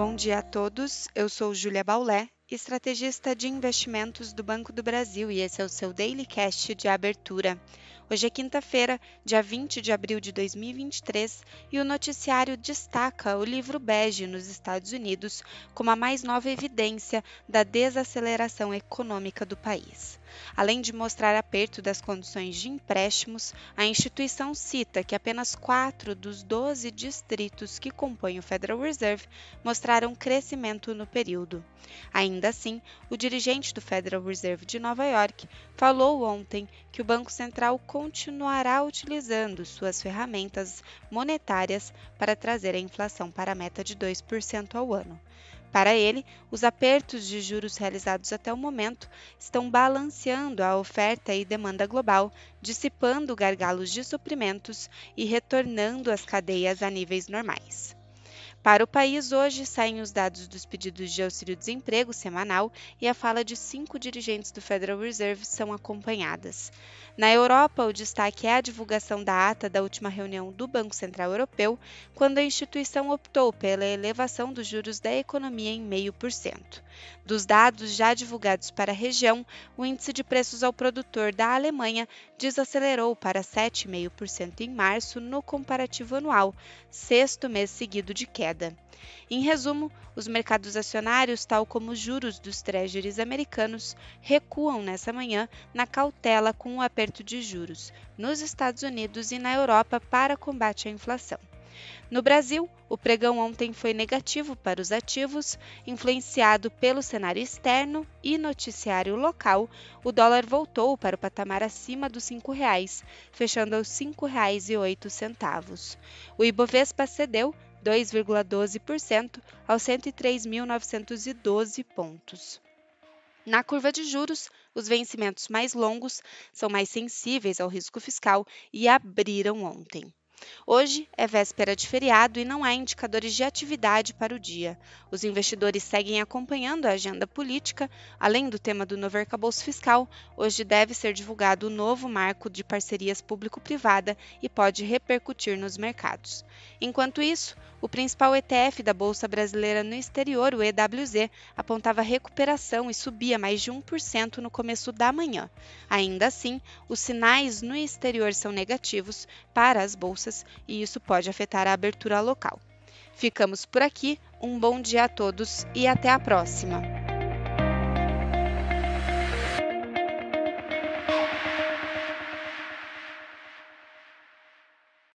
Bom dia a todos. Eu sou Júlia Baulé, estrategista de investimentos do Banco do Brasil, e esse é o seu Daily Cast de abertura. Hoje é quinta-feira, dia 20 de abril de 2023, e o noticiário destaca o livro bege nos Estados Unidos como a mais nova evidência da desaceleração econômica do país. Além de mostrar aperto das condições de empréstimos, a instituição cita que apenas quatro dos 12 distritos que compõem o Federal Reserve mostraram crescimento no período. Ainda assim, o dirigente do Federal Reserve de Nova York falou ontem que o Banco Central continuará utilizando suas ferramentas monetárias para trazer a inflação para a meta de 2% ao ano. Para ele, os apertos de juros realizados até o momento estão balanceando a oferta e demanda global, dissipando gargalos de suprimentos e retornando as cadeias a níveis normais. Para o país, hoje saem os dados dos pedidos de auxílio-desemprego semanal e a fala de cinco dirigentes do Federal Reserve são acompanhadas. Na Europa, o destaque é a divulgação da ata da última reunião do Banco Central Europeu, quando a instituição optou pela elevação dos juros da economia em 0,5%. Dos dados já divulgados para a região, o índice de preços ao produtor da Alemanha desacelerou para 7,5% em março no comparativo anual, sexto mês seguido de queda queda. Em resumo, os mercados acionários, tal como os juros dos treasuries americanos, recuam nessa manhã na cautela com o aperto de juros nos Estados Unidos e na Europa para combate à inflação. No Brasil, o pregão ontem foi negativo para os ativos, influenciado pelo cenário externo e noticiário local. O dólar voltou para o patamar acima dos R$ 5,00, fechando aos R$ 5,08. O Ibovespa cedeu 2,12% aos 103.912 pontos. Na curva de juros, os vencimentos mais longos são mais sensíveis ao risco fiscal e abriram ontem. Hoje é véspera de feriado e não há indicadores de atividade para o dia. Os investidores seguem acompanhando a agenda política. Além do tema do novo arcabouço fiscal, hoje deve ser divulgado o novo marco de parcerias público-privada e pode repercutir nos mercados. Enquanto isso, o principal ETF da Bolsa Brasileira no exterior, o EWZ, apontava recuperação e subia mais de 1% no começo da manhã. Ainda assim, os sinais no exterior são negativos para as bolsas e isso pode afetar a abertura local. Ficamos por aqui, um bom dia a todos e até a próxima!